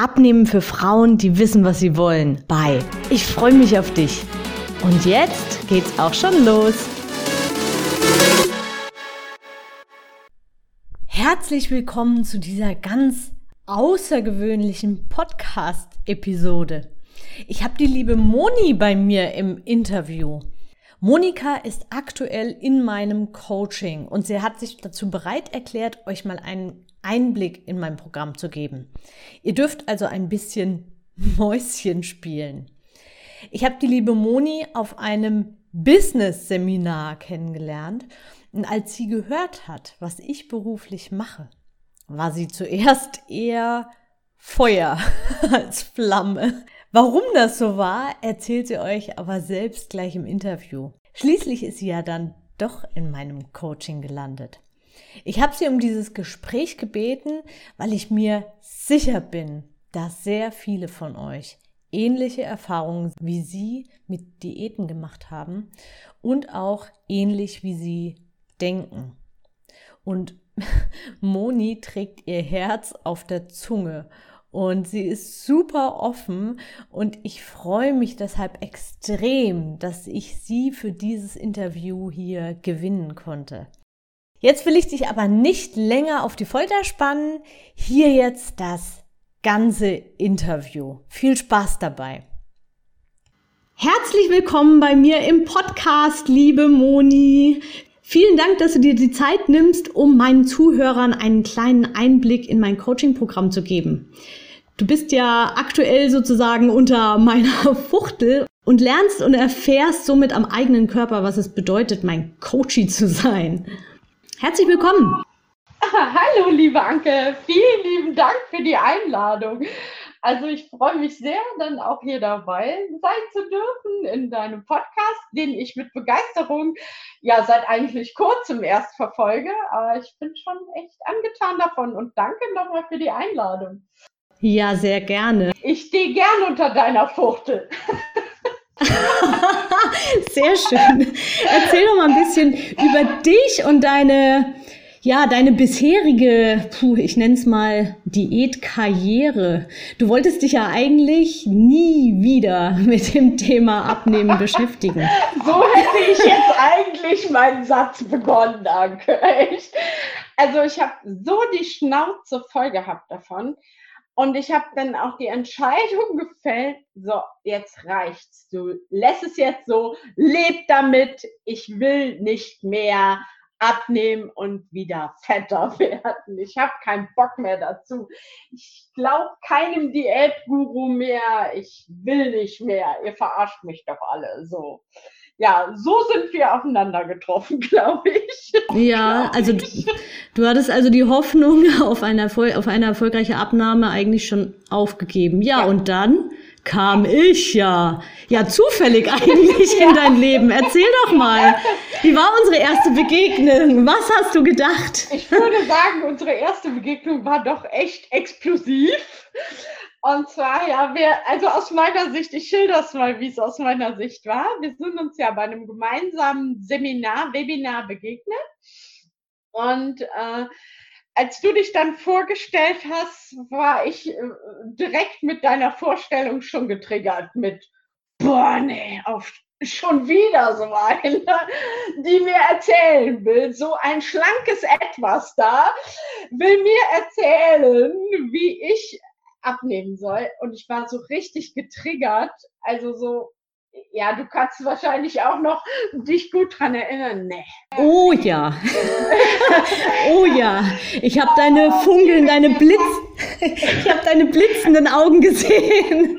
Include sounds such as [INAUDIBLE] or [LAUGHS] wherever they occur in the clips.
Abnehmen für Frauen, die wissen, was sie wollen. Bye. Ich freue mich auf dich. Und jetzt geht's auch schon los. Herzlich willkommen zu dieser ganz außergewöhnlichen Podcast-Episode. Ich habe die liebe Moni bei mir im Interview. Monika ist aktuell in meinem Coaching und sie hat sich dazu bereit erklärt, euch mal einen Einblick in mein Programm zu geben. Ihr dürft also ein bisschen [LAUGHS] Mäuschen spielen. Ich habe die liebe Moni auf einem Business-Seminar kennengelernt und als sie gehört hat, was ich beruflich mache, war sie zuerst eher Feuer [LAUGHS] als Flamme. Warum das so war, erzählt sie euch aber selbst gleich im Interview. Schließlich ist sie ja dann doch in meinem Coaching gelandet. Ich habe sie um dieses Gespräch gebeten, weil ich mir sicher bin, dass sehr viele von euch ähnliche Erfahrungen wie sie mit Diäten gemacht haben und auch ähnlich wie sie denken. Und [LAUGHS] Moni trägt ihr Herz auf der Zunge und sie ist super offen und ich freue mich deshalb extrem, dass ich sie für dieses Interview hier gewinnen konnte. Jetzt will ich dich aber nicht länger auf die Folter spannen. Hier jetzt das ganze Interview. Viel Spaß dabei. Herzlich willkommen bei mir im Podcast, liebe Moni. Vielen Dank, dass du dir die Zeit nimmst, um meinen Zuhörern einen kleinen Einblick in mein Coaching-Programm zu geben. Du bist ja aktuell sozusagen unter meiner [LAUGHS] Fuchtel und lernst und erfährst somit am eigenen Körper, was es bedeutet, mein Coachie zu sein. Herzlich willkommen. Hallo, liebe Anke. Vielen lieben Dank für die Einladung. Also ich freue mich sehr, dann auch hier dabei sein zu dürfen in deinem Podcast, den ich mit Begeisterung ja seit eigentlich kurzem erst verfolge. Aber ich bin schon echt angetan davon und danke nochmal für die Einladung. Ja, sehr gerne. Ich stehe gern unter deiner Fuchtel. [LAUGHS] Sehr schön. Erzähl doch mal ein bisschen über dich und deine, ja, deine bisherige, puh, ich nenne es mal Diätkarriere. Du wolltest dich ja eigentlich nie wieder mit dem Thema Abnehmen [LAUGHS] beschäftigen. So hätte ich jetzt eigentlich meinen Satz begonnen, danke. Also ich habe so die Schnauze voll gehabt davon. Und ich habe dann auch die Entscheidung [LAUGHS] gefällt, so, jetzt reicht's. Du lässt es jetzt so, leb damit. Ich will nicht mehr abnehmen und wieder [LAUGHS] fetter [LAUGHS] werden. Ich habe keinen Bock mehr dazu. Ich glaube keinem Diätguru mehr. Ich will nicht mehr. Ihr verarscht mich doch alle so ja, so sind wir aufeinander getroffen, glaube ich. Ja, also du, hattest also die Hoffnung [LAUGHS] auf eine, auf eine erfolgreiche Abnahme eigentlich schon aufgegeben. Ja, ja. und dann kam ich ja. Ja, zufällig [LAUGHS] eigentlich ja. in dein Leben. Erzähl doch mal. Wie war unsere erste Begegnung? Was hast du gedacht? Ich würde sagen, unsere erste Begegnung war doch echt explosiv. Und zwar, ja, wir, also aus meiner Sicht, ich schilder es mal, wie es aus meiner Sicht war. Wir sind uns ja bei einem gemeinsamen Seminar, Webinar begegnet. Und äh, als du dich dann vorgestellt hast, war ich äh, direkt mit deiner Vorstellung schon getriggert mit, boah, nee, auf schon wieder so eine, [LAUGHS] die mir erzählen will, so ein schlankes Etwas da, will mir erzählen, wie ich abnehmen soll. Und ich war so richtig getriggert. Also so, ja, du kannst wahrscheinlich auch noch dich gut dran erinnern. Nee. Oh ja. [LAUGHS] oh ja. Ich habe deine Funkeln, deine Blitz, ich habe deine blitzenden Augen gesehen. [LAUGHS]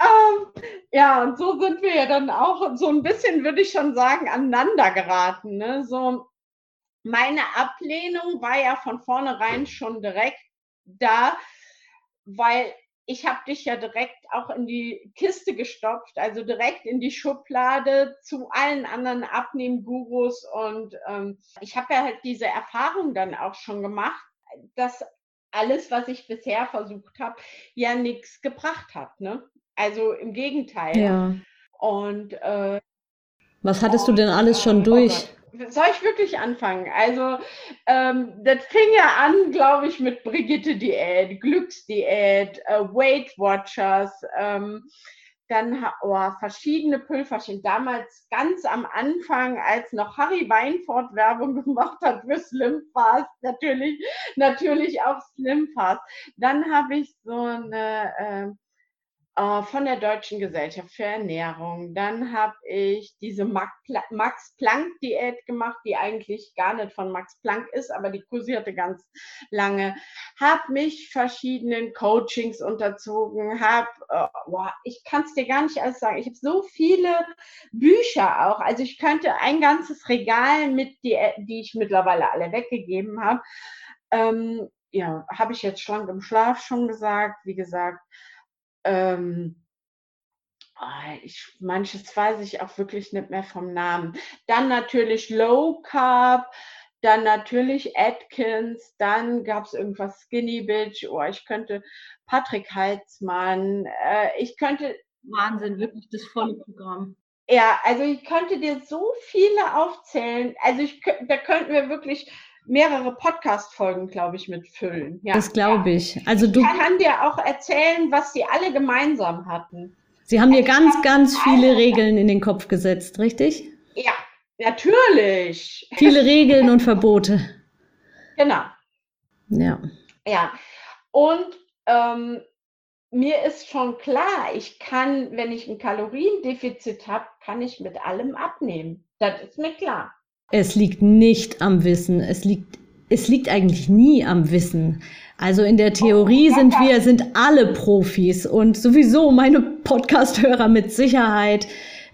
ähm, ja, und so sind wir ja dann auch so ein bisschen, würde ich schon sagen, aneinander geraten. Ne? So, meine Ablehnung war ja von vornherein schon direkt da, weil ich habe dich ja direkt auch in die Kiste gestopft, also direkt in die Schublade zu allen anderen Abnehmgurus. Und ähm, ich habe ja halt diese Erfahrung dann auch schon gemacht, dass alles, was ich bisher versucht habe, ja nichts gebracht hat. Ne? Also im Gegenteil. Ja. Und äh, was hattest du denn alles schon oh durch? Oh soll ich wirklich anfangen? Also, ähm, das fing ja an, glaube ich, mit Brigitte Diät, Glücksdiät, äh, Weight Watchers, ähm, dann oh, verschiedene Pülferchen. Damals ganz am Anfang, als noch Harry Weinfurt Werbung [LAUGHS] gemacht hat für Slim Fast, natürlich, natürlich auch Slim Fast. Dann habe ich so eine äh, von der Deutschen Gesellschaft für Ernährung. Dann habe ich diese Max-Planck-Diät gemacht, die eigentlich gar nicht von Max Planck ist, aber die kursierte ganz lange. Habe mich verschiedenen Coachings unterzogen, habe, äh, boah, ich kann es dir gar nicht alles sagen, ich habe so viele Bücher auch. Also ich könnte ein ganzes Regal mit, die, die ich mittlerweile alle weggegeben habe. Ähm, ja, habe ich jetzt schlank im Schlaf schon gesagt. Wie gesagt, ähm, ah, ich, manches weiß ich auch wirklich nicht mehr vom Namen. Dann natürlich Low Carb, dann natürlich Atkins, dann gab es irgendwas Skinny Bitch, oh, ich könnte Patrick Heitzmann, äh, ich könnte. Wahnsinn, wirklich das volle Programm. Ja, also ich könnte dir so viele aufzählen. Also ich, da könnten wir wirklich mehrere Podcast-Folgen, glaube ich, mitfüllen. Ja, das glaube ich. Also du ich kann dir auch erzählen, was sie alle gemeinsam hatten. Sie haben dir ganz, ganz viele Regeln in den Kopf gesetzt, richtig? Ja, natürlich. Viele [LAUGHS] Regeln und Verbote. Genau. Ja. Ja. Und ähm, mir ist schon klar, ich kann, wenn ich ein Kaloriendefizit habe, kann ich mit allem abnehmen. Das ist mir klar. Es liegt nicht am Wissen. Es liegt, es liegt eigentlich nie am Wissen. Also in der Theorie sind wir, sind alle Profis und sowieso meine Podcast-Hörer mit Sicherheit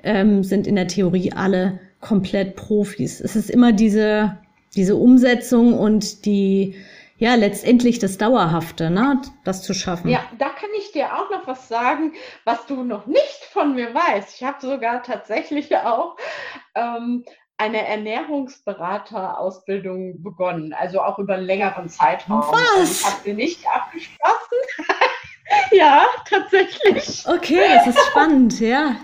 ähm, sind in der Theorie alle komplett Profis. Es ist immer diese, diese Umsetzung und die, ja, letztendlich das Dauerhafte, ne, das zu schaffen. Ja, da kann ich dir auch noch was sagen, was du noch nicht von mir weißt. Ich habe sogar tatsächlich auch ähm, eine Ernährungsberaterausbildung begonnen, also auch über einen längeren Zeitraum. Was? Ich habe sie nicht abgeschlossen. [LAUGHS] ja, tatsächlich. Okay, es ist spannend, ja.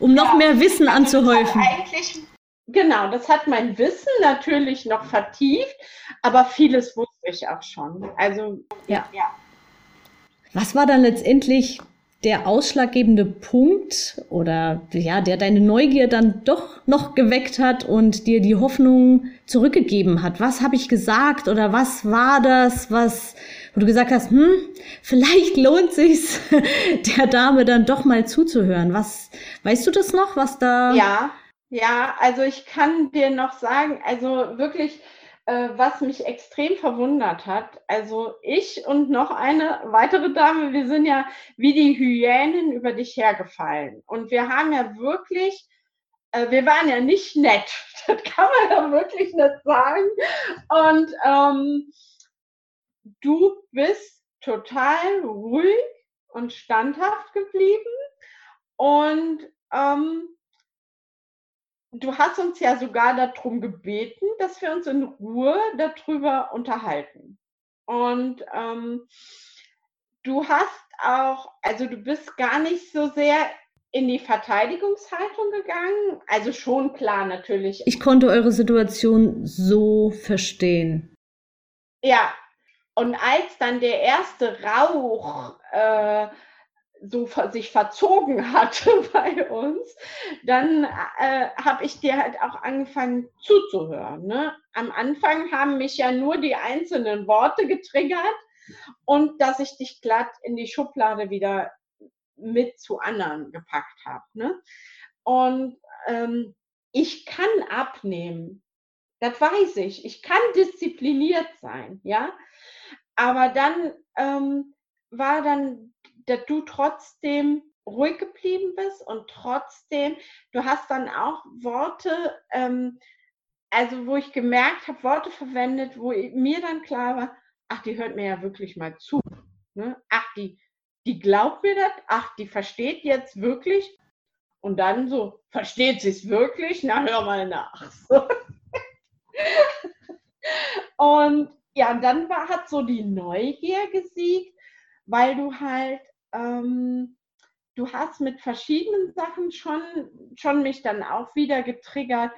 Um noch ja, mehr Wissen also anzuhäufen. Eigentlich, genau, das hat mein Wissen natürlich noch vertieft, aber vieles wusste ich auch schon. Also, ja. ja. Was war dann letztendlich der ausschlaggebende Punkt oder ja, der deine Neugier dann doch noch geweckt hat und dir die Hoffnung zurückgegeben hat? Was habe ich gesagt oder was war das, was wo du gesagt hast, hm, vielleicht lohnt sich's [LAUGHS] der Dame dann doch mal zuzuhören. Was weißt du das noch, was da Ja, ja, also ich kann dir noch sagen, also wirklich was mich extrem verwundert hat. Also ich und noch eine weitere Dame, wir sind ja wie die Hyänen über dich hergefallen. Und wir haben ja wirklich, äh, wir waren ja nicht nett. [LAUGHS] Das kann man ja wirklich nicht sagen. Und ähm, du bist total ruhig und standhaft geblieben. Und ähm, du hast uns ja sogar darum gebeten, dass wir uns in Ruhe darüber unterhalten. Und ähm, du hast auch, also du bist gar nicht so sehr in die Verteidigungshaltung gegangen. Also schon klar natürlich. Ich konnte eure Situation so verstehen. Ja, und als dann der erste Rauch äh, so sich verzogen hatte [LAUGHS] bei uns, dann äh, habe ich dir halt auch angefangen zuzuhören. Ne? Am Anfang haben mich ja nur die einzelnen Worte getriggert und dass ich dich glatt in die Schublade wieder mit zu anderen gepackt habe. Ne? Und ähm, ich kann abnehmen. Das weiß ich. Ich kann diszipliniert sein, ja. Aber dann ähm, war dann dass du trotzdem ruhig geblieben bist und trotzdem, du hast dann auch Worte, ähm, also wo ich gemerkt habe, Worte verwendet, wo mir dann klar war, ach, die hört mir ja wirklich mal zu. Ne? Ach, die, die glaubt mir das, ach, die versteht jetzt wirklich. Und dann so, versteht sie es wirklich? Na, hör mal nach. So. [LAUGHS] und ja, dann war, hat so die Neugier gesiegt, weil du halt, ähm, du hast mit verschiedenen Sachen schon, schon mich dann auch wieder getriggert,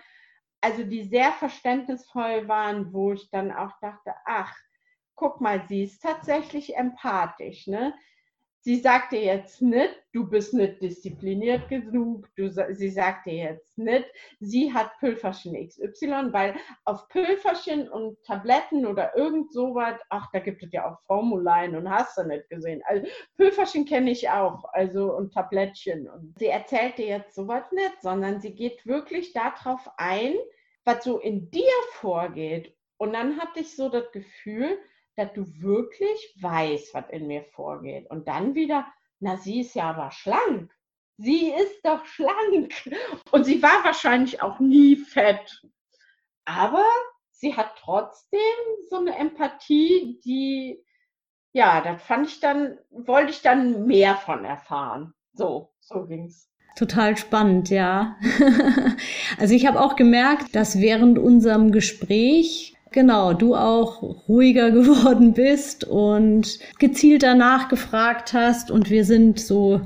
also die sehr verständnisvoll waren, wo ich dann auch dachte, ach, guck mal, sie ist tatsächlich empathisch. Ne? Sie sagte jetzt nicht, du bist nicht diszipliniert genug. Du, sie sagte jetzt nicht, sie hat Pülferchen XY, weil auf Pülferchen und Tabletten oder irgend sowas, ach, da gibt es ja auch Formuleien und hast du nicht gesehen. Also Pülferchen kenne ich auch, also und Tablettchen. Und sie erzählte jetzt sowas nicht, sondern sie geht wirklich darauf ein, was so in dir vorgeht. Und dann hatte ich so das Gefühl, dass du wirklich weißt, was in mir vorgeht. Und dann wieder, na, sie ist ja aber schlank. Sie ist doch schlank. Und sie war wahrscheinlich auch nie fett. Aber sie hat trotzdem so eine Empathie, die, ja, das fand ich dann, wollte ich dann mehr von erfahren. So, so ging's. Total spannend, ja. [LAUGHS] also ich habe auch gemerkt, dass während unserem Gespräch genau, du auch ruhiger [LAUGHS] geworden bist und gezielter nachgefragt hast. Und wir sind so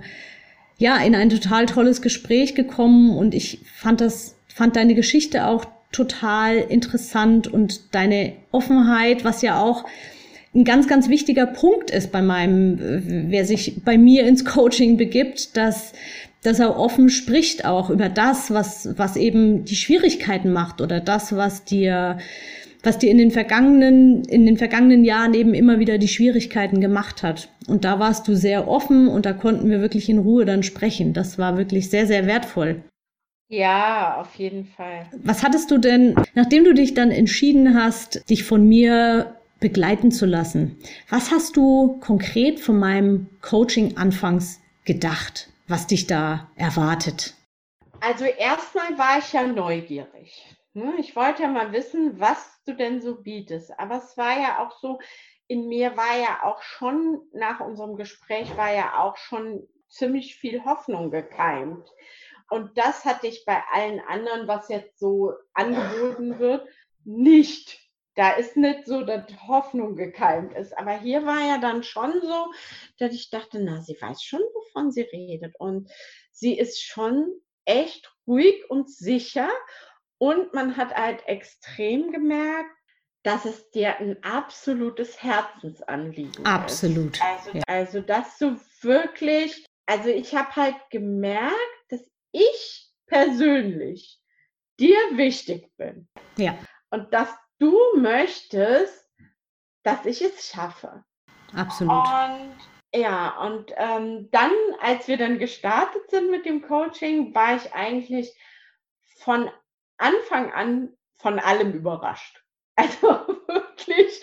ja in ein total tolles Gespräch gekommen. Und ich fand das fand deine Geschichte auch total interessant und deine Offenheit, was ja auch ein ganz, ganz wichtiger Punkt ist bei meinem, wer sich bei mir ins Coaching begibt, dass, dass er offen spricht auch über das, was, was eben die Schwierigkeiten macht oder das, was dir was dir in den vergangenen, in den vergangenen Jahren eben immer wieder die Schwierigkeiten gemacht hat. Und da warst du sehr offen und da konnten wir wirklich in Ruhe dann sprechen. Das war wirklich sehr, sehr wertvoll. Ja, auf jeden Fall. Was hattest du denn, nachdem du dich dann entschieden hast, dich von mir begleiten zu lassen, was hast du konkret von meinem Coaching anfangs gedacht, was dich da erwartet? Also erstmal war ich ja neugierig. Ne? Ich wollte ja mal wissen, was du denn so bietest. Aber es war ja auch so, in mir war ja auch schon, nach unserem Gespräch war ja auch schon ziemlich viel Hoffnung gekeimt. Und das hatte ich bei allen anderen, was jetzt so angeboten wird, nicht. Da ist nicht so, dass Hoffnung gekeimt ist. Aber hier war ja dann schon so, dass ich dachte, na, sie weiß schon, wovon sie redet. Und sie ist schon echt ruhig und sicher und man hat halt extrem gemerkt, dass es dir ein absolutes Herzensanliegen Absolut. ist. Also, ja. also, dass du wirklich, also ich habe halt gemerkt, dass ich persönlich dir wichtig bin. Ja. Und dass du möchtest, dass ich es schaffe. Absolut. Und ja, und ähm, dann, als wir dann gestartet sind mit dem Coaching, war ich eigentlich von Anfang an von allem überrascht. [LAUGHS] Also wirklich,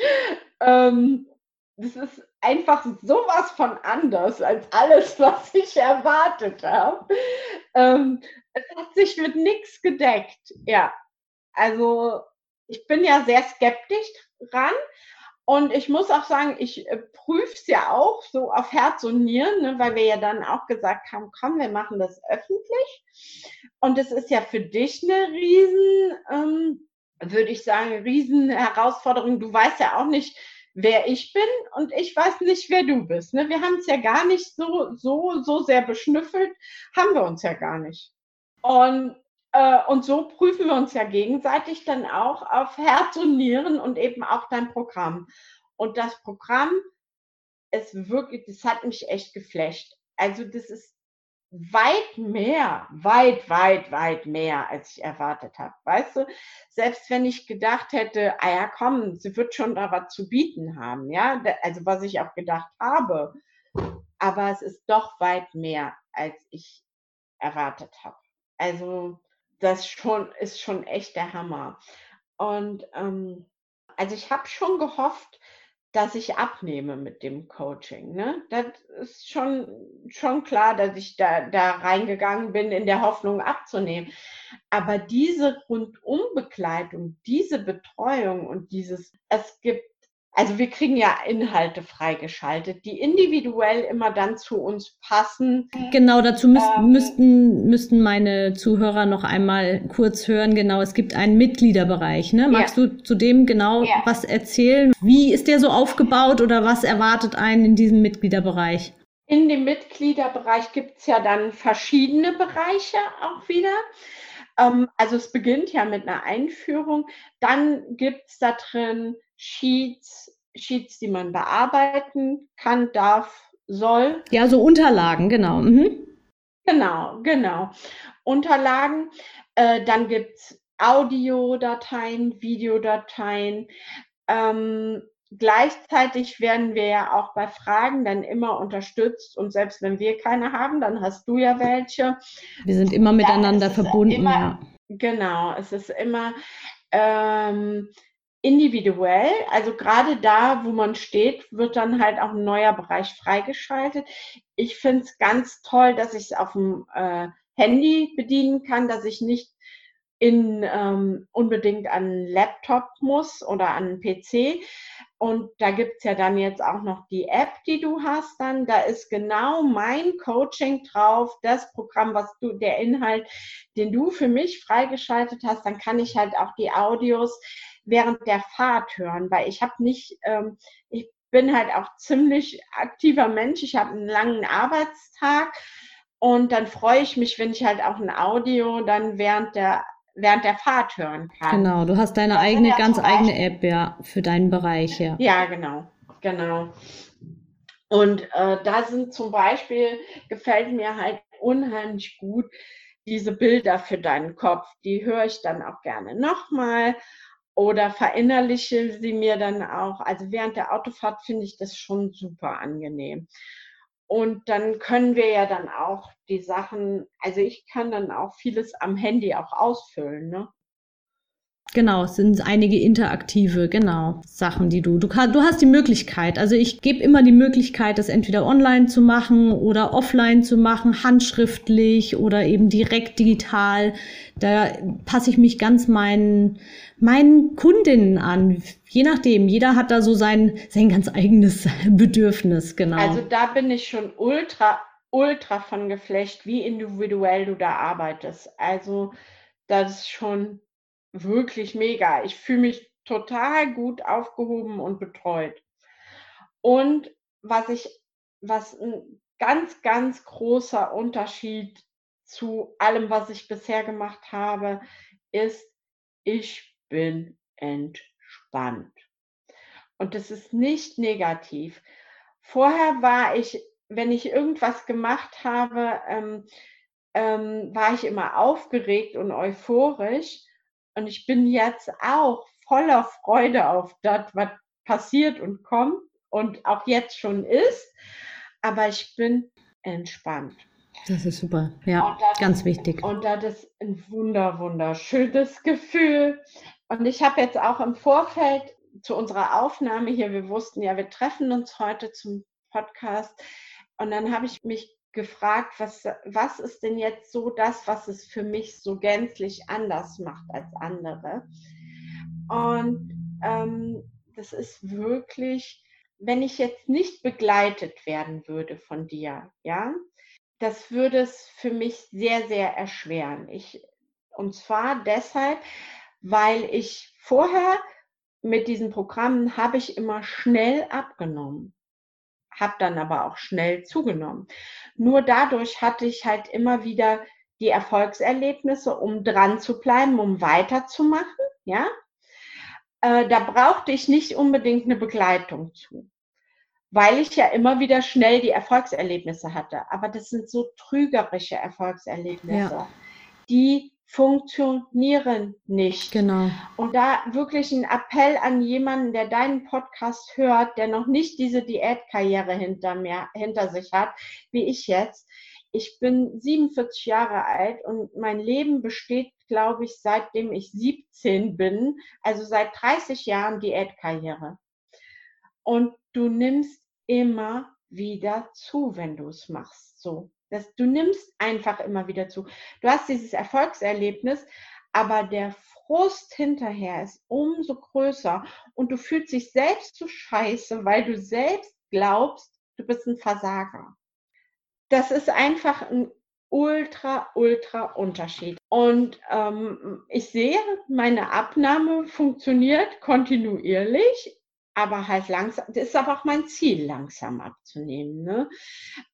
ähm, das ist einfach sowas von anders als alles, was ich erwartet habe. Ähm, es hat sich mit nichts gedeckt. Ja, also ich bin ja sehr skeptisch dran. Und ich muss auch sagen, ich äh, prüfe es ja auch so auf Herz und Nieren, ne, weil wir ja dann auch gesagt haben, komm, wir machen das öffentlich. Und es ist ja für dich eine riesen, ähm, würde ich sagen, riesen Herausforderung. Du weißt ja auch nicht, wer ich bin und ich weiß nicht, wer du bist. Ne? Wir haben es ja gar nicht so, so, so sehr beschnüffelt, haben wir uns ja gar nicht. Und, und so prüfen wir uns ja gegenseitig dann auch auf Herz und Nieren und eben auch dein Programm. Und das Programm ist wirklich, das hat mich echt geflasht. Also das ist weit mehr, weit, weit, weit mehr, als ich erwartet habe. Weißt du, selbst wenn ich gedacht hätte, ah ja, komm, sie wird schon da was zu bieten haben, ja, also was ich auch gedacht habe. Aber es ist doch weit mehr, als ich erwartet habe. Also das schon ist schon echt der Hammer. Und ähm, also ich habe schon gehofft, dass ich abnehme mit dem Coaching. Ne? Das ist schon, schon klar, dass ich da, da reingegangen bin in der Hoffnung abzunehmen. Aber diese Rundumbegleitung, diese Betreuung und dieses, es gibt also wir kriegen ja Inhalte freigeschaltet, die individuell immer dann zu uns passen. Genau, dazu müß, ähm, müssten, müssten meine Zuhörer noch einmal kurz hören. Genau, es gibt einen Mitgliederbereich. Ne? Magst ja. du zu dem genau ja. was erzählen? Wie ist der so aufgebaut oder was erwartet einen in diesem Mitgliederbereich? In dem Mitgliederbereich gibt es ja dann verschiedene Bereiche auch wieder. Ähm, also es beginnt ja mit einer Einführung. Dann gibt es da drin Sheets, Sheets, die man bearbeiten kann, darf, soll. Ja, so Unterlagen, genau. Mhm. Genau, genau. Unterlagen. Äh, dann gibt es Audiodateien, Videodateien. Ähm, gleichzeitig werden wir ja auch bei Fragen dann immer unterstützt und selbst wenn wir keine haben, dann hast du ja welche. Wir sind immer miteinander verbunden. Immer, ja. Genau, es ist immer ähm, individuell, also gerade da, wo man steht, wird dann halt auch ein neuer Bereich freigeschaltet. Ich finde es ganz toll, dass ich es auf dem äh, Handy bedienen kann, dass ich nicht in, ähm, unbedingt an einen Laptop muss oder an einen PC. Und da gibt es ja dann jetzt auch noch die App, die du hast dann. Da ist genau mein Coaching drauf, das Programm, was du, der Inhalt, den du für mich freigeschaltet hast. Dann kann ich halt auch die Audios während der Fahrt hören, weil ich habe nicht, ähm, ich bin halt auch ziemlich aktiver Mensch. Ich habe einen langen Arbeitstag und dann freue ich mich, wenn ich halt auch ein Audio dann während der während der Fahrt hören kann. Genau, du hast deine das eigene, ja ganz eigene App, ja, für deinen Bereich, ja. Ja, genau, genau. Und äh, da sind zum Beispiel, gefällt mir halt unheimlich gut diese Bilder für deinen Kopf. Die höre ich dann auch gerne nochmal oder verinnerliche sie mir dann auch. Also während der Autofahrt finde ich das schon super angenehm. Und dann können wir ja dann auch die Sachen, also ich kann dann auch vieles am Handy auch ausfüllen, ne? Genau, es sind einige interaktive, genau, Sachen, die du, du, du hast die Möglichkeit. Also ich gebe immer die Möglichkeit, das entweder online zu machen oder offline zu machen, handschriftlich oder eben direkt digital. Da passe ich mich ganz meinen, meinen Kundinnen an. Je nachdem, jeder hat da so sein, sein ganz eigenes [LAUGHS] Bedürfnis, genau. Also da bin ich schon ultra, ultra von geflecht, wie individuell du da arbeitest. Also das ist schon wirklich mega. Ich fühle mich total gut aufgehoben und betreut. Und was ich, was ein ganz, ganz großer Unterschied zu allem, was ich bisher gemacht habe, ist, ich bin entspannt. Und das ist nicht negativ. Vorher war ich, wenn ich irgendwas gemacht habe, ähm, ähm, war ich immer aufgeregt und euphorisch. Und ich bin jetzt auch voller Freude auf das, was passiert und kommt und auch jetzt schon ist. Aber ich bin entspannt. Das ist super. Ja, das, ganz wichtig. Und das ist ein wunder, wunderschönes Gefühl. Und ich habe jetzt auch im Vorfeld zu unserer Aufnahme hier, wir wussten ja, wir treffen uns heute zum Podcast. Und dann habe ich mich gefragt, was, was ist denn jetzt so das, was es für mich so gänzlich anders macht als andere. Und ähm, das ist wirklich, wenn ich jetzt nicht begleitet werden würde von dir, ja, das würde es für mich sehr, sehr erschweren. Ich, und zwar deshalb, weil ich vorher mit diesen Programmen habe ich immer schnell abgenommen habe dann aber auch schnell zugenommen. Nur dadurch hatte ich halt immer wieder die Erfolgserlebnisse, um dran zu bleiben, um weiterzumachen. Ja, äh, da brauchte ich nicht unbedingt eine Begleitung zu, weil ich ja immer wieder schnell die Erfolgserlebnisse hatte. Aber das sind so trügerische Erfolgserlebnisse, ja. die funktionieren nicht. Genau. Und da wirklich ein Appell an jemanden, der deinen Podcast hört, der noch nicht diese Diätkarriere hinter mir, hinter sich hat, wie ich jetzt. Ich bin 47 Jahre alt und mein Leben besteht, glaube ich, seitdem ich 17 bin, also seit 30 Jahren Diätkarriere. Und du nimmst immer wieder zu, wenn du es machst. So. Das, du nimmst einfach immer wieder zu. Du hast dieses Erfolgserlebnis, aber der Frust hinterher ist umso größer und du fühlst dich selbst so scheiße, weil du selbst glaubst, du bist ein Versager. Das ist einfach ein ultra, ultra Unterschied. Und ähm, ich sehe, meine Abnahme funktioniert kontinuierlich, aber halt langsam. Das ist aber auch mein Ziel, langsam abzunehmen. Ne?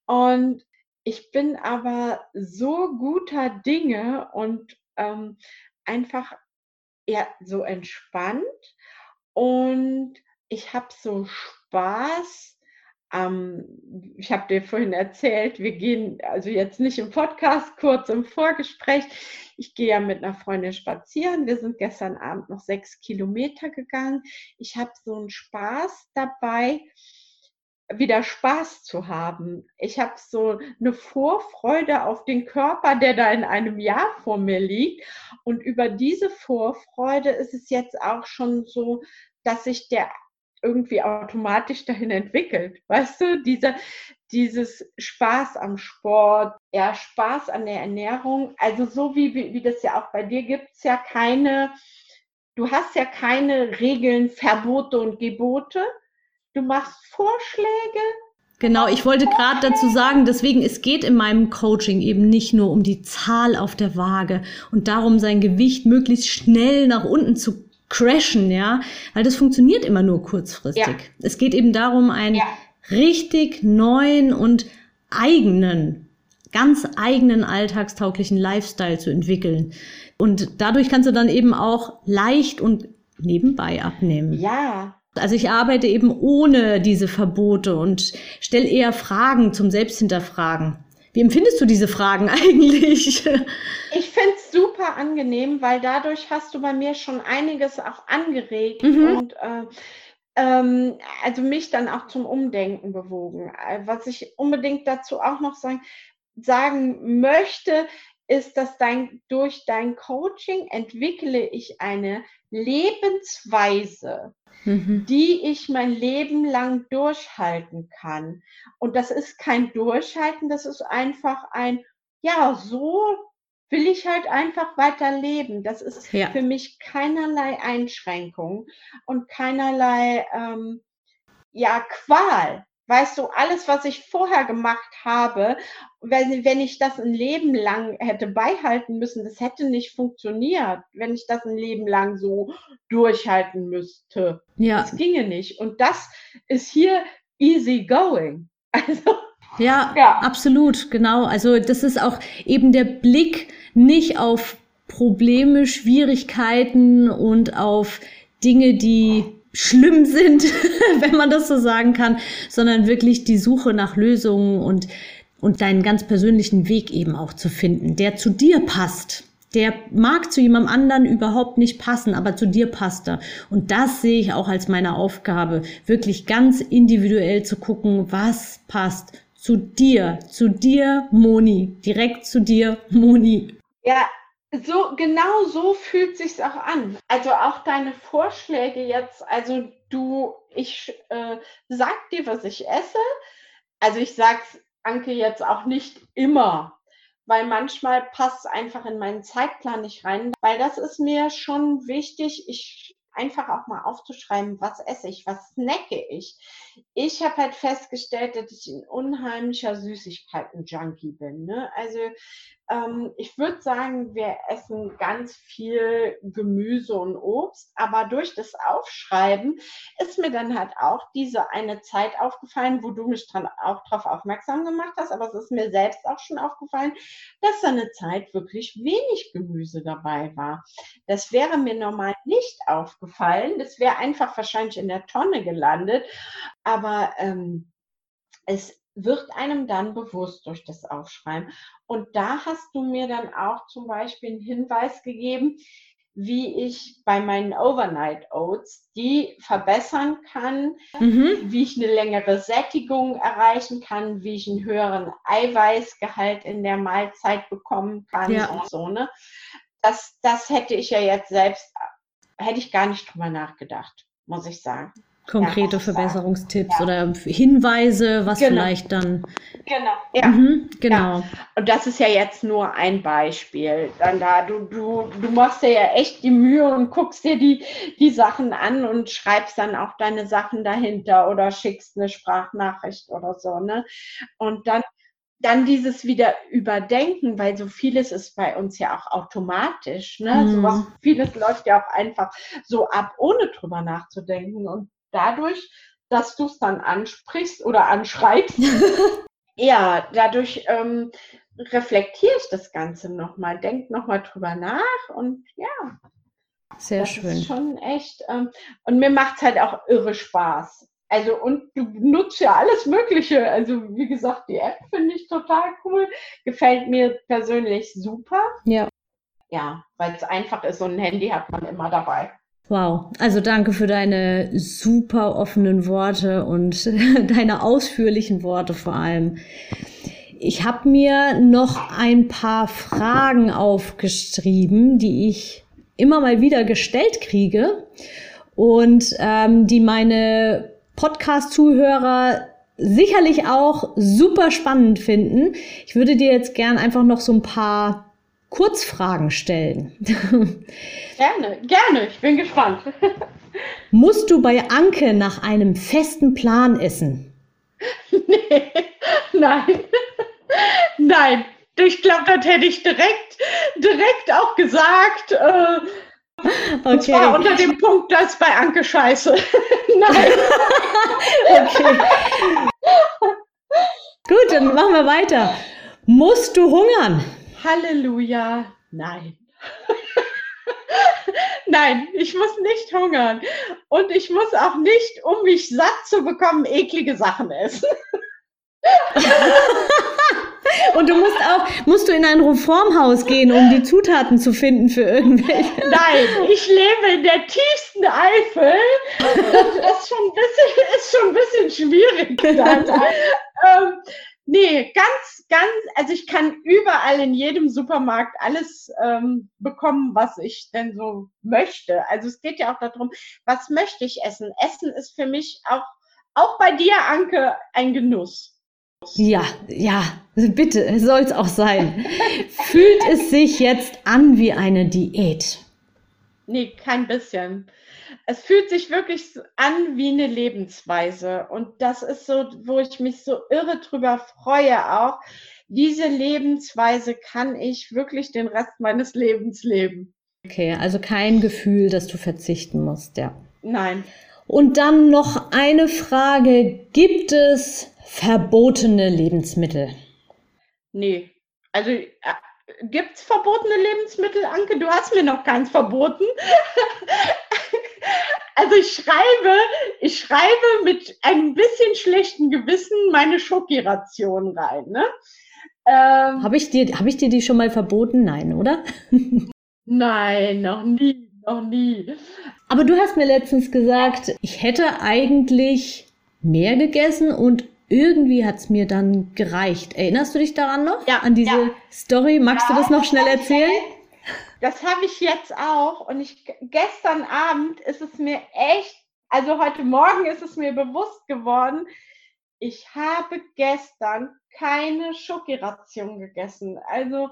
Und ich bin aber so guter Dinge und ähm, einfach ja, so entspannt und ich habe so Spaß ähm, ich habe dir vorhin erzählt, wir gehen, also jetzt nicht im Podcast, kurz im Vorgespräch. Ich gehe ja mit einer Freundin spazieren. Wir sind gestern Abend noch sechs Kilometer gegangen. Ich habe so einen Spaß dabei, wieder Spaß zu haben. Ich habe so eine Vorfreude auf den Körper, der da in einem Jahr vor mir liegt. Und über diese Vorfreude ist es jetzt auch schon so, dass sich der irgendwie automatisch dahin entwickelt. Weißt du, dieser, dieses Spaß am Sport, ja, Spaß an der Ernährung. Also so wie, wie, wie das ja auch bei dir gibt es ja keine, du hast ja keine Regeln, Verbote und Gebote. Du machst Vorschläge. Genau, ich wollte gerade dazu sagen, deswegen, es geht in meinem Coaching eben nicht nur um die Zahl auf der Waage und darum, sein Gewicht möglichst schnell nach unten zu crashen, ja, weil das funktioniert immer nur kurzfristig. Ja. Es geht eben darum, einen ja. richtig neuen und eigenen, ganz eigenen alltagstauglichen Lifestyle zu entwickeln. Und dadurch kannst du dann eben auch leicht und nebenbei abnehmen. Ja. Also ich arbeite eben ohne diese Verbote und stelle eher Fragen zum Selbsthinterfragen. Wie empfindest du diese Fragen [LAUGHS] eigentlich? Ich finde es super angenehm, weil dadurch hast du bei mir schon einiges auch angeregt mhm. und äh, ähm, also mich dann auch zum Umdenken bewogen. Äh, was ich unbedingt dazu auch noch sagen, sagen möchte, ist, dass dein, durch dein Coaching entwickle ich eine Lebensweise, mhm. die ich mein Leben lang durchhalten kann. Und das ist kein Durchhalten, das ist einfach ein, ja, so will ich halt einfach weiter leben. Das ist ja. für mich keinerlei Einschränkung und keinerlei, ähm, ja, Qual. Weißt du, alles, was ich vorher gemacht habe, wenn, wenn ich das ein Leben lang hätte beihalten müssen, das hätte nicht funktioniert, wenn ich das ein Leben lang so durchhalten müsste. Ja. Das ginge nicht. Und das ist hier easy going. [LAUGHS] Also. Ja, ja, absolut, genau. Also das ist auch eben der Blick nicht auf Probleme, Schwierigkeiten und auf Dinge, die schlimm sind, [LAUGHS] wenn man das so sagen kann, sondern wirklich die Suche nach Lösungen und, und deinen ganz persönlichen Weg eben auch zu finden, der zu dir passt. Der mag zu jemandem anderen überhaupt nicht passen, aber zu dir passt er. Und das sehe ich auch als meine Aufgabe, wirklich ganz individuell zu gucken, was passt zu dir, zu dir, Moni, direkt zu dir, Moni. Ja, so, genau so fühlt sich's auch an. Also auch deine Vorschläge jetzt, also du, ich äh, sag dir, was ich esse. Also ich sag's Anke jetzt auch nicht immer, weil manchmal passt es einfach in meinen Zeitplan nicht rein, weil das ist mir schon wichtig. Ich einfach auch mal aufzuschreiben, was esse ich, was snacke ich. Ich habe halt festgestellt, dass ich ein unheimlicher Süßigkeiten-Junkie bin. Ne? Also ähm, ich würde sagen, wir essen ganz viel Gemüse und Obst, aber durch das Aufschreiben ist mir dann halt auch diese eine Zeit aufgefallen, wo du mich dran auch darauf aufmerksam gemacht hast, aber es ist mir selbst auch schon aufgefallen, dass da eine Zeit wirklich wenig Gemüse dabei war. Das wäre mir normal nicht aufgefallen. Das wäre einfach wahrscheinlich in der Tonne gelandet. Aber ähm, es wird einem dann bewusst durch das Aufschreiben. Und da hast du mir dann auch zum Beispiel einen Hinweis gegeben, wie ich bei meinen Overnight Oats die verbessern kann, mhm. wie ich eine längere Sättigung erreichen kann, wie ich einen höheren Eiweißgehalt in der Mahlzeit bekommen kann ja. und so. Ne? Das, das hätte ich ja jetzt selbst, hätte ich gar nicht drüber nachgedacht, muss ich sagen. Konkrete ja, Verbesserungstipps ja. oder Hinweise, was genau. vielleicht dann. Genau. Ja. Mhm, genau. Und das ist ja jetzt nur ein Beispiel. Dann da, du, du, du machst dir ja echt die Mühe und guckst dir die, die Sachen an und schreibst dann auch deine Sachen dahinter oder schickst eine Sprachnachricht oder so, ne? Und dann dann dieses wieder überdenken, weil so vieles ist bei uns ja auch automatisch. Ne? Mhm. So was, vieles läuft ja auch einfach so ab, ohne drüber nachzudenken. Und dadurch, dass du es dann ansprichst oder anschreibst, [LAUGHS] ja, dadurch ähm, reflektiere ich das Ganze nochmal, denk nochmal drüber nach und ja. Sehr das schön. Ist schon echt. Ähm, und mir macht es halt auch irre Spaß. Also und du nutzt ja alles Mögliche. Also wie gesagt, die App finde ich total cool. Gefällt mir persönlich super. Ja. Ja, weil es einfach ist und ein Handy hat man immer dabei. Wow, also danke für deine super offenen Worte und [LAUGHS] deine ausführlichen Worte vor allem. Ich habe mir noch ein paar Fragen aufgeschrieben, die ich immer mal wieder gestellt kriege und ähm, die meine Podcast-Zuhörer sicherlich auch super spannend finden. Ich würde dir jetzt gern einfach noch so ein paar Kurzfragen stellen. [LAUGHS] Gerne, gerne, ich bin gespannt. [LAUGHS] Musst du bei Anke nach einem festen Plan essen? [LAUGHS] Nee, nein. Nein, ich glaube, das hätte ich direkt, direkt auch gesagt. Äh, Okay. Und zwar unter dem Punkt, das bei Anke scheiße. Nein. okay. Gut, dann machen wir weiter. Musst du hungern? Halleluja. Nein. [LAUGHS] Nein, ich muss nicht hungern. Und ich muss auch nicht, um mich satt zu bekommen, eklige Sachen essen. [LAUGHS] Und du musst auch, musst du in ein Reformhaus gehen, um die Zutaten zu finden für irgendwelche. Nein, ich lebe in der tiefsten Eifel. Das ist schon ein bisschen, ist schon ein bisschen schwierig [LAUGHS] dann. ähm, nee, ganz, ganz, also ich kann überall in jedem Supermarkt alles ähm, bekommen, was ich denn so möchte. Also es geht ja auch darum, was möchte ich essen? Essen ist für mich auch, auch bei dir, Anke, ein Genuss. Ja, ja, bitte, soll es auch sein. Fühlt es sich jetzt an wie eine Diät? Nee, kein bisschen. Es fühlt sich wirklich an wie eine Lebensweise. Und das ist so, wo ich mich so irre drüber freue auch. Diese Lebensweise kann ich wirklich den Rest meines Lebens leben. Okay, also kein Gefühl, dass du verzichten musst, ja. Nein. Und dann noch eine Frage. Gibt es verbotene Lebensmittel? Nee. Also äh, gibt es verbotene Lebensmittel, Anke? Du hast mir noch keins verboten. [LAUGHS] also ich schreibe, ich schreibe mit ein bisschen schlechtem Gewissen meine Schokiration rein. Ne? Ähm, Habe ich, dir, hab ich dir die schon mal verboten? Nein, oder? [LAUGHS] Nein, noch nie, noch nie. Aber du hast mir letztens gesagt, ich hätte eigentlich mehr gegessen und irgendwie hat es mir dann gereicht. Erinnerst du dich daran noch? Ja. An diese ja. Story? Magst ja, du das noch schnell erzählen? Das habe ich jetzt auch. Und ich, gestern Abend ist es mir echt, also heute Morgen ist es mir bewusst geworden, ich habe gestern keine Schokiration gegessen. Also,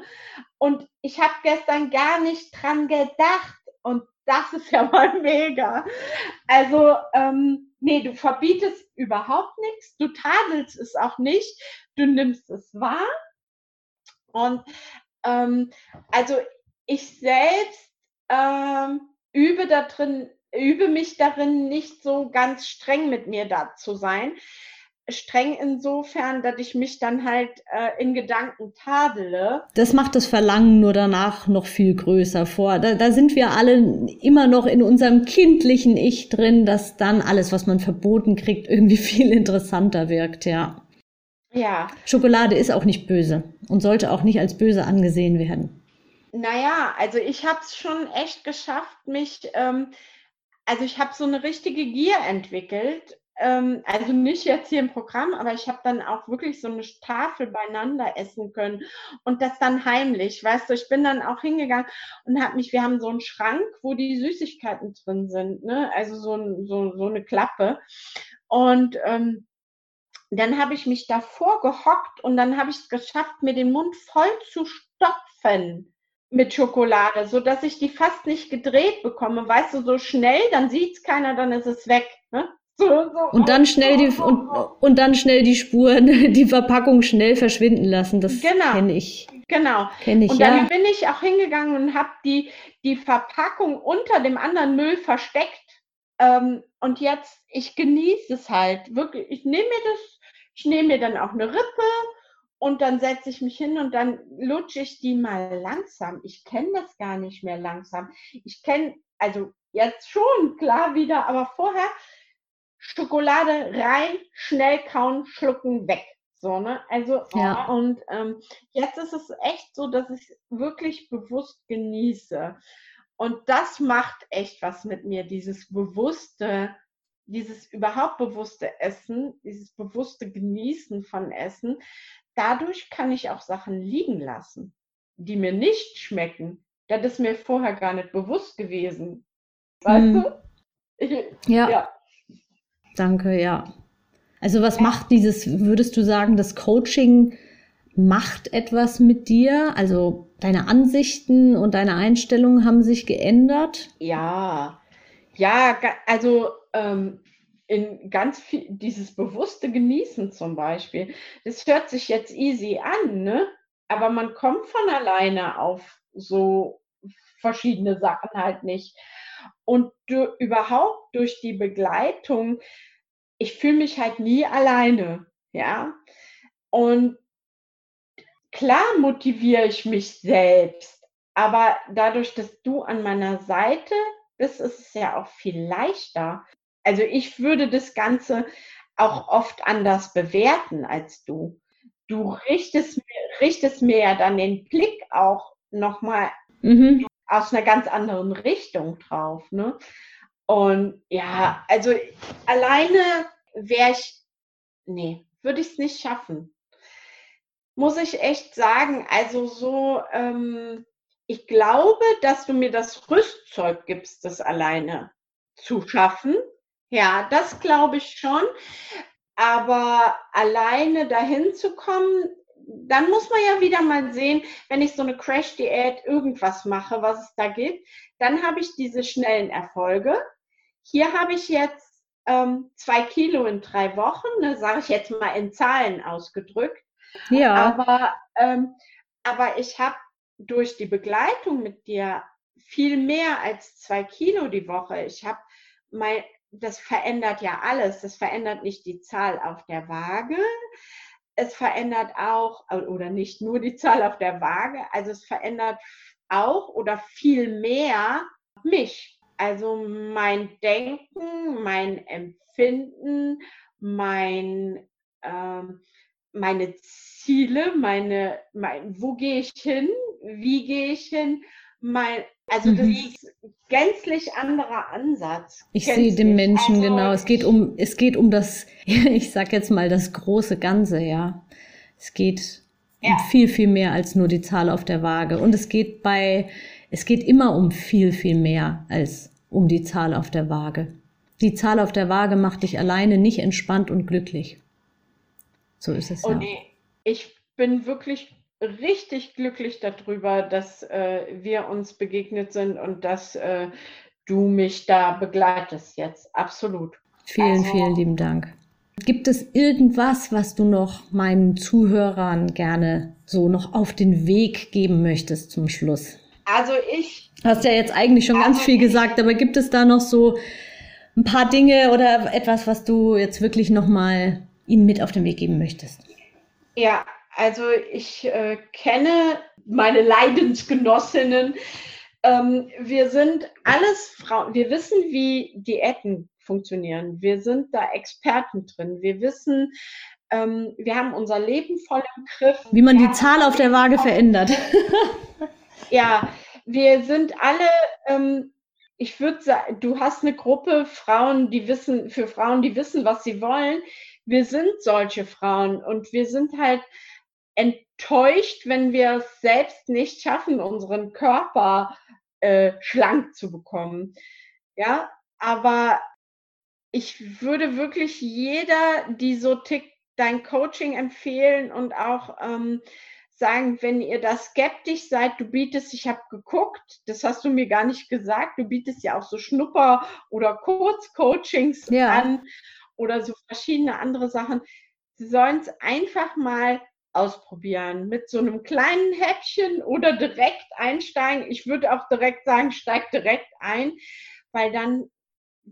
und ich habe gestern gar nicht dran gedacht. Und das ist [LAUGHS] ja mal mega. Also, ähm, nee, du verbietest überhaupt nichts, du tadelst es auch nicht, du nimmst es wahr. Und ähm, also ich selbst ähm, übe da drin, übe mich darin, nicht so ganz streng mit mir da zu sein streng insofern, dass ich mich dann halt äh, in Gedanken tadele. Das macht das Verlangen nur danach noch viel größer vor. Da, da sind wir alle immer noch in unserem kindlichen Ich drin, dass dann alles, was man verboten kriegt, irgendwie [LAUGHS] viel interessanter wirkt, ja. Ja. Schokolade ist auch nicht böse und sollte auch nicht als böse angesehen werden. Naja, also ich habe es schon echt geschafft, mich, ähm, also ich habe so eine richtige Gier entwickelt ähm, also nicht jetzt hier im Programm, aber ich habe dann auch wirklich so eine Tafel beieinander essen können und das dann heimlich, weißt du, ich bin dann auch hingegangen und habe mich, wir haben so einen Schrank, wo die Süßigkeiten drin sind, ne? also so, so, so eine Klappe und ähm, dann habe ich mich davor gehockt und dann habe ich es geschafft, mir den Mund voll zu stopfen mit Schokolade, so dass ich die fast nicht gedreht bekomme. Weißt du, so schnell, dann sieht es keiner, dann ist es weg. Ne? So, so, und dann schnell die und, und dann schnell die Spuren, [LAUGHS] die Verpackung schnell verschwinden lassen. Das genau, kenne ich. Genau. Kenn ich, und dann ja. bin ich auch hingegangen und habe die, die Verpackung unter dem anderen Müll versteckt. Ähm, und jetzt, ich genieße es halt wirklich. Ich nehme mir das ich nehme mir dann auch eine Rippe und dann setze ich mich hin und dann lutsche ich die mal langsam. Ich kenne das gar nicht mehr langsam. Ich kenne, also jetzt schon, klar wieder, aber vorher Schokolade rein, schnell kauen, schlucken, weg. So, ne? Also, ja. und ähm, jetzt ist es echt so, dass ich wirklich bewusst genieße. Und das macht echt was mit mir, dieses bewusste dieses überhaupt bewusste Essen, dieses bewusste Genießen von Essen, dadurch kann ich auch Sachen liegen lassen, die mir nicht schmecken. Das ist mir vorher gar nicht bewusst gewesen. Weißt hm. du? Ich, ja. ja. Danke, ja. Also was macht dieses, würdest du sagen, das Coaching macht etwas mit dir? Also deine Ansichten und deine Einstellungen haben sich geändert? Ja, ja, also ähm, in ganz viel, dieses bewusste Genießen zum Beispiel, das hört sich jetzt easy an, ne? Aber man kommt von alleine auf so verschiedene Sachen halt nicht. Und du, überhaupt durch die Begleitung, ich fühle mich halt nie alleine, ja. Und klar motiviere ich mich selbst, aber dadurch, dass du an meiner Seite bist, ist es ja auch viel leichter. Also ich würde das Ganze auch oft anders bewerten als du. Du richtest, richtest mir ja dann den Blick auch nochmal mhm. aus einer ganz anderen Richtung drauf. Ne? Und ja, also alleine wäre ich, nee, würde ich es nicht schaffen. Muss ich echt sagen, also so, ähm, ich glaube, dass du mir das Rüstzeug gibst, das alleine zu schaffen. Ja, das glaube ich schon. Aber alleine dahin zu kommen, dann muss man ja wieder mal sehen, wenn ich so eine Crash-Diät irgendwas mache, was es da gibt, dann habe ich diese schnellen Erfolge. Hier habe ich jetzt ähm, zwei Kilo in drei Wochen, ne, sage ich jetzt mal in Zahlen ausgedrückt. Ja. Aber, ähm, aber ich habe durch die Begleitung mit dir viel mehr als zwei Kilo die Woche. Ich habe mein, das verändert ja alles. Das verändert nicht die Zahl auf der Waage. Es verändert auch, oder nicht nur die Zahl auf der Waage, also es verändert auch oder viel mehr mich. Also mein Denken, mein Empfinden, mein, ähm, meine Ziele, meine, mein, wo gehe ich hin, wie gehe ich hin, mein, also das mhm. ist gänzlich anderer Ansatz. Ich sehe den Menschen also, genau. Es geht um, es geht um das, [LAUGHS] ich sag jetzt mal das große Ganze, ja. Es geht ja. um viel, viel mehr als nur die Zahl auf der Waage. Und es geht bei, es geht immer um viel, viel mehr als um die Zahl auf der Waage. Die Zahl auf der Waage macht dich alleine nicht entspannt und glücklich. So ist es und ja. Ich bin wirklich richtig glücklich darüber, dass äh, wir uns begegnet sind und dass äh, du mich da begleitest jetzt. Absolut. Vielen, also, vielen lieben Dank. Gibt es irgendwas, was du noch meinen Zuhörern gerne so noch auf den Weg geben möchtest zum Schluss? Also ich. Hast ja jetzt eigentlich schon also ganz viel gesagt, aber gibt es da noch so ein paar Dinge oder etwas, was du jetzt wirklich noch mal ihnen mit auf den Weg geben möchtest? Ja, also ich äh, kenne meine Leidensgenossinnen. Ähm, wir sind alles Frauen. Wir wissen, wie Diäten funktionieren. Wir sind da Experten drin. Wir wissen, ähm, wir haben unser Leben voll im Griff. Wie man die Zahl auf der Waage verändert. [LAUGHS] ja, wir sind alle ähm, ich würde sagen, du hast eine Gruppe Frauen, die wissen, für Frauen, die wissen, was sie wollen. Wir sind solche Frauen und wir sind halt enttäuscht, wenn wir es selbst nicht schaffen, unseren Körper äh, schlank zu bekommen. Ja, aber ich würde wirklich jeder, die so tickt, dein Coaching empfehlen und auch ähm, sagen, wenn ihr da skeptisch seid, du bietest, ich habe geguckt, das hast du mir gar nicht gesagt, du bietest ja auch so Schnupper- oder Kurzcoachings ja. an oder so verschiedene andere Sachen. Sie sollen es einfach mal ausprobieren mit so einem kleinen Häppchen oder direkt einsteigen. Ich würde auch direkt sagen, steigt direkt ein, weil dann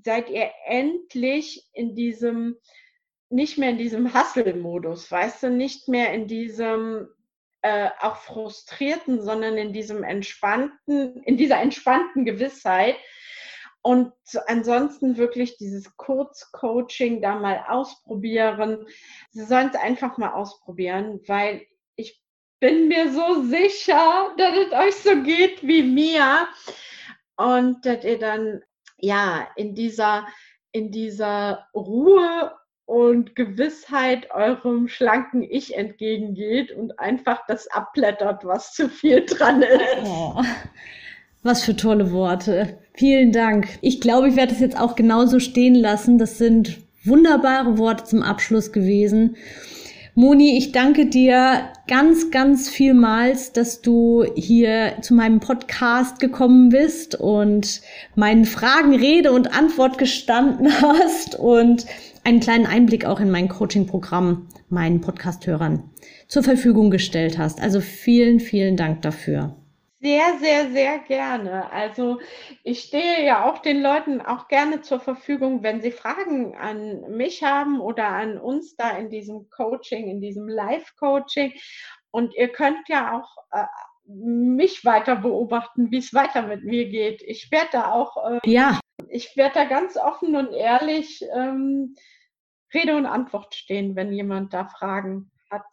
seid ihr endlich in diesem, nicht mehr in diesem Hustle-Modus, weißt du, nicht mehr in diesem äh, auch frustrierten, sondern in diesem entspannten, in dieser entspannten Gewissheit. Und ansonsten wirklich dieses Kurzcoaching da mal ausprobieren. Sie sollen es einfach mal ausprobieren, weil ich bin mir so sicher, dass es euch so geht wie mir und dass ihr dann ja in dieser in dieser Ruhe und Gewissheit eurem schlanken Ich entgegengeht und einfach das abblättert, was zu viel dran ist. Oh, was für tolle Worte. Vielen Dank. Ich glaube, ich werde es jetzt auch genauso stehen lassen. Das sind wunderbare Worte zum Abschluss gewesen. Moni, ich danke dir ganz, ganz vielmals, dass du hier zu meinem Podcast gekommen bist und meinen Fragen Rede und Antwort gestanden [LAUGHS] hast und einen kleinen Einblick auch in mein Coaching-Programm meinen Podcast-Hörern zur Verfügung gestellt hast. Also vielen, vielen Dank dafür. Sehr, sehr, sehr gerne. Also ich stehe ja auch den Leuten auch gerne zur Verfügung, wenn sie Fragen an mich haben oder an uns da in diesem Coaching, in diesem Live-Coaching. Und ihr könnt ja auch äh, mich weiter beobachten, wie es weiter mit mir geht. Ich werde da auch, äh, ja, ich werde da ganz offen und ehrlich ähm, Rede und Antwort stehen, wenn jemand da Fragen hat.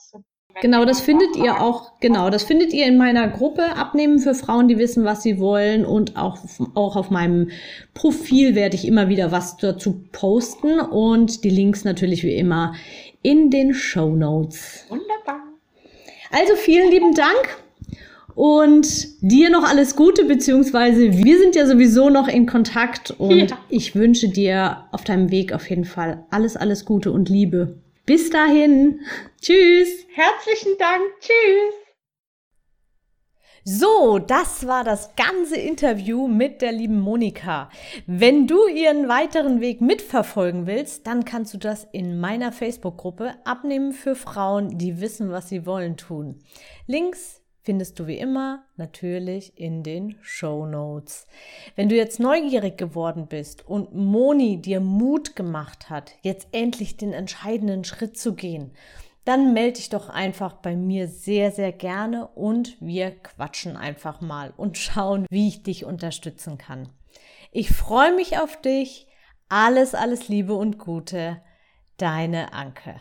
Genau, das findet ihr auch, genau, das findet ihr in meiner Gruppe Abnehmen für Frauen, die wissen, was sie wollen und auch, auch auf meinem Profil werde ich immer wieder was dazu posten und die Links natürlich wie immer in den Show Notes. Wunderbar. Also vielen lieben Dank und dir noch alles Gute, beziehungsweise wir sind ja sowieso noch in Kontakt und ja. ich wünsche dir auf deinem Weg auf jeden Fall alles, alles Gute und Liebe. Bis dahin. [LAUGHS] Tschüss. Herzlichen Dank. Tschüss. So, das war das ganze Interview mit der lieben Monika. Wenn du ihren weiteren Weg mitverfolgen willst, dann kannst du das in meiner Facebook-Gruppe Abnehmen für Frauen, die wissen, was sie wollen, tun. Links findest du wie immer natürlich in den Show Notes. Wenn du jetzt neugierig geworden bist und Moni dir Mut gemacht hat, jetzt endlich den entscheidenden Schritt zu gehen, dann melde dich doch einfach bei mir sehr, sehr gerne und wir quatschen einfach mal und schauen, wie ich dich unterstützen kann. Ich freue mich auf dich. Alles, alles Liebe und Gute. Deine Anke.